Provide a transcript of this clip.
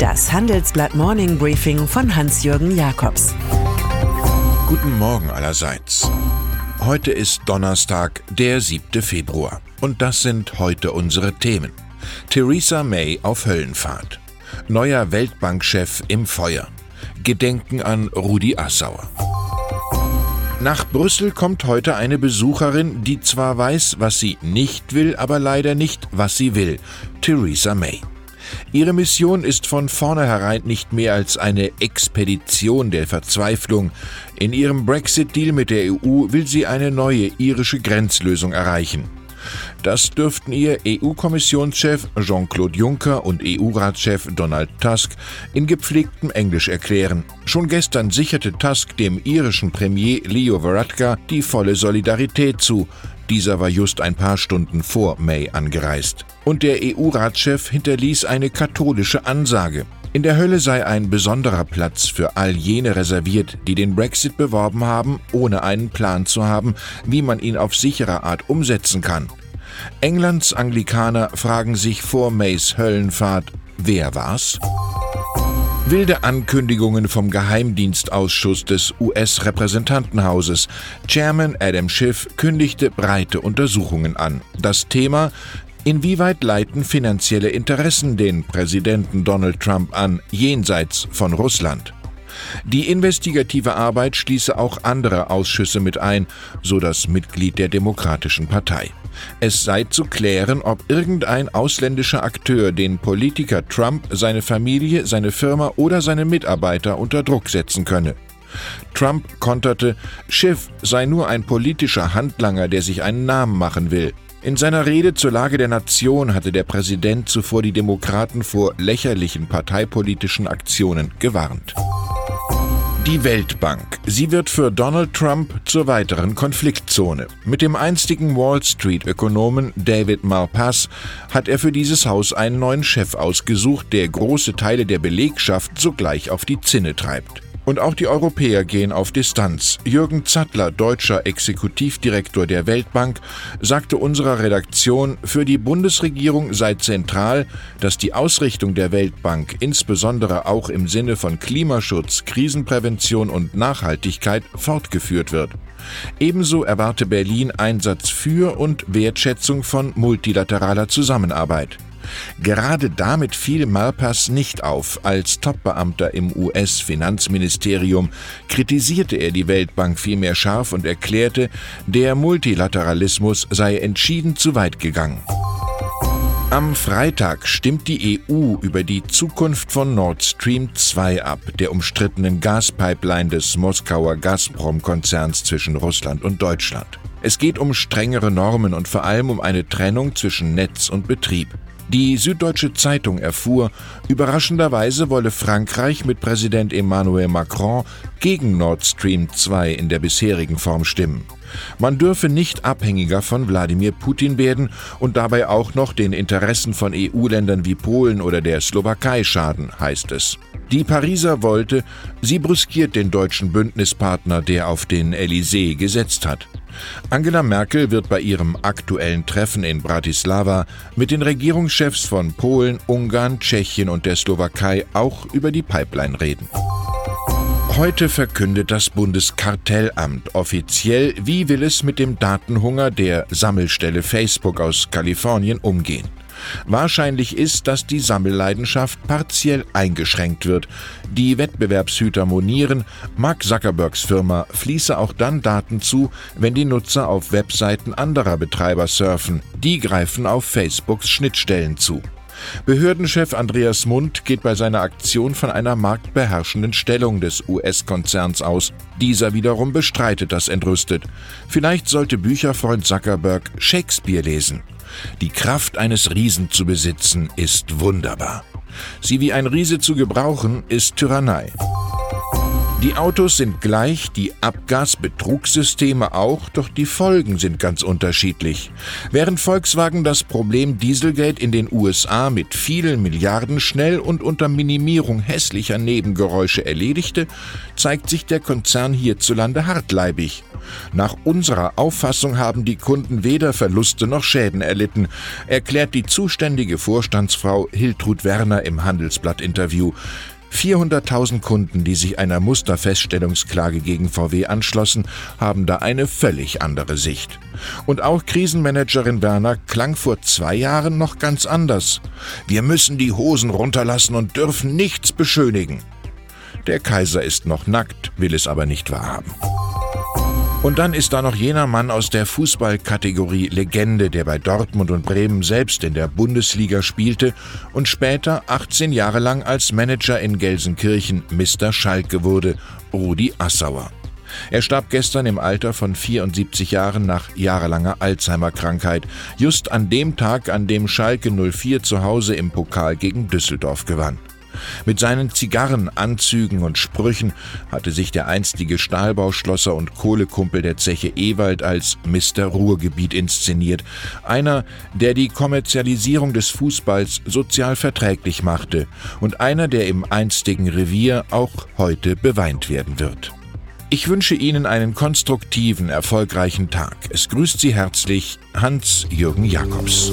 Das Handelsblatt Morning Briefing von Hans-Jürgen Jakobs. Guten Morgen allerseits. Heute ist Donnerstag, der 7. Februar. Und das sind heute unsere Themen. Theresa May auf Höllenfahrt. Neuer Weltbankchef im Feuer. Gedenken an Rudi Assauer. Nach Brüssel kommt heute eine Besucherin, die zwar weiß, was sie nicht will, aber leider nicht, was sie will. Theresa May. Ihre Mission ist von vornherein nicht mehr als eine Expedition der Verzweiflung. In ihrem Brexit-Deal mit der EU will sie eine neue irische Grenzlösung erreichen. Das dürften ihr EU-Kommissionschef Jean-Claude Juncker und EU-Ratschef Donald Tusk in gepflegtem Englisch erklären. Schon gestern sicherte Tusk dem irischen Premier Leo Varadkar die volle Solidarität zu. Dieser war just ein paar Stunden vor May angereist. Und der EU-Ratschef hinterließ eine katholische Ansage. In der Hölle sei ein besonderer Platz für all jene reserviert, die den Brexit beworben haben, ohne einen Plan zu haben, wie man ihn auf sichere Art umsetzen kann. Englands Anglikaner fragen sich vor Mays Höllenfahrt, wer war's? Wilde Ankündigungen vom Geheimdienstausschuss des US-Repräsentantenhauses. Chairman Adam Schiff kündigte breite Untersuchungen an. Das Thema Inwieweit leiten finanzielle Interessen den Präsidenten Donald Trump an, jenseits von Russland? Die investigative Arbeit schließe auch andere Ausschüsse mit ein, so das Mitglied der Demokratischen Partei. Es sei zu klären, ob irgendein ausländischer Akteur den Politiker Trump, seine Familie, seine Firma oder seine Mitarbeiter unter Druck setzen könne. Trump konterte, Schiff sei nur ein politischer Handlanger, der sich einen Namen machen will. In seiner Rede zur Lage der Nation hatte der Präsident zuvor die Demokraten vor lächerlichen parteipolitischen Aktionen gewarnt. Die Weltbank. Sie wird für Donald Trump zur weiteren Konfliktzone. Mit dem einstigen Wall Street-Ökonomen David Malpass hat er für dieses Haus einen neuen Chef ausgesucht, der große Teile der Belegschaft sogleich auf die Zinne treibt. Und auch die Europäer gehen auf Distanz. Jürgen Zattler, deutscher Exekutivdirektor der Weltbank, sagte unserer Redaktion, für die Bundesregierung sei zentral, dass die Ausrichtung der Weltbank insbesondere auch im Sinne von Klimaschutz, Krisenprävention und Nachhaltigkeit fortgeführt wird. Ebenso erwarte Berlin Einsatz für und Wertschätzung von multilateraler Zusammenarbeit. Gerade damit fiel Malpass nicht auf. Als Topbeamter im US-Finanzministerium kritisierte er die Weltbank vielmehr scharf und erklärte, der Multilateralismus sei entschieden zu weit gegangen. Am Freitag stimmt die EU über die Zukunft von Nord Stream 2 ab, der umstrittenen Gaspipeline des Moskauer Gazprom-Konzerns zwischen Russland und Deutschland. Es geht um strengere Normen und vor allem um eine Trennung zwischen Netz und Betrieb. Die Süddeutsche Zeitung erfuhr, überraschenderweise wolle Frankreich mit Präsident Emmanuel Macron gegen Nord Stream 2 in der bisherigen Form stimmen. Man dürfe nicht abhängiger von Wladimir Putin werden und dabei auch noch den Interessen von EU-Ländern wie Polen oder der Slowakei schaden, heißt es. Die Pariser wollte, sie brüskiert den deutschen Bündnispartner, der auf den Élysée gesetzt hat. Angela Merkel wird bei ihrem aktuellen Treffen in Bratislava mit den Regierungschefs von Polen, Ungarn, Tschechien und der Slowakei auch über die Pipeline reden. Heute verkündet das Bundeskartellamt offiziell, wie will es mit dem Datenhunger der Sammelstelle Facebook aus Kalifornien umgehen. Wahrscheinlich ist, dass die Sammelleidenschaft partiell eingeschränkt wird. Die Wettbewerbshüter monieren, Mark Zuckerbergs Firma fließe auch dann Daten zu, wenn die Nutzer auf Webseiten anderer Betreiber surfen. Die greifen auf Facebooks Schnittstellen zu. Behördenchef Andreas Mund geht bei seiner Aktion von einer marktbeherrschenden Stellung des US-Konzerns aus. Dieser wiederum bestreitet das entrüstet. Vielleicht sollte Bücherfreund Zuckerberg Shakespeare lesen. Die Kraft eines Riesen zu besitzen ist wunderbar. Sie wie ein Riese zu gebrauchen ist Tyrannei. Die Autos sind gleich, die Abgasbetrugssysteme auch, doch die Folgen sind ganz unterschiedlich. Während Volkswagen das Problem Dieselgate in den USA mit vielen Milliarden schnell und unter Minimierung hässlicher Nebengeräusche erledigte, zeigt sich der Konzern hierzulande hartleibig. Nach unserer Auffassung haben die Kunden weder Verluste noch Schäden erlitten, erklärt die zuständige Vorstandsfrau Hiltrud Werner im Handelsblatt-Interview. 400.000 Kunden, die sich einer Musterfeststellungsklage gegen VW anschlossen, haben da eine völlig andere Sicht. Und auch Krisenmanagerin Werner klang vor zwei Jahren noch ganz anders. Wir müssen die Hosen runterlassen und dürfen nichts beschönigen. Der Kaiser ist noch nackt, will es aber nicht wahrhaben. Und dann ist da noch jener Mann aus der Fußballkategorie Legende, der bei Dortmund und Bremen selbst in der Bundesliga spielte und später 18 Jahre lang als Manager in Gelsenkirchen Mr. Schalke wurde, Rudi Assauer. Er starb gestern im Alter von 74 Jahren nach jahrelanger Alzheimer-Krankheit, just an dem Tag, an dem Schalke 04 zu Hause im Pokal gegen Düsseldorf gewann. Mit seinen Zigarrenanzügen und Sprüchen hatte sich der einstige Stahlbauschlosser und Kohlekumpel der Zeche Ewald als Mr. Ruhrgebiet inszeniert, einer, der die Kommerzialisierung des Fußballs sozial verträglich machte und einer, der im einstigen Revier auch heute beweint werden wird. Ich wünsche Ihnen einen konstruktiven, erfolgreichen Tag. Es grüßt Sie herzlich Hans-Jürgen Jakobs.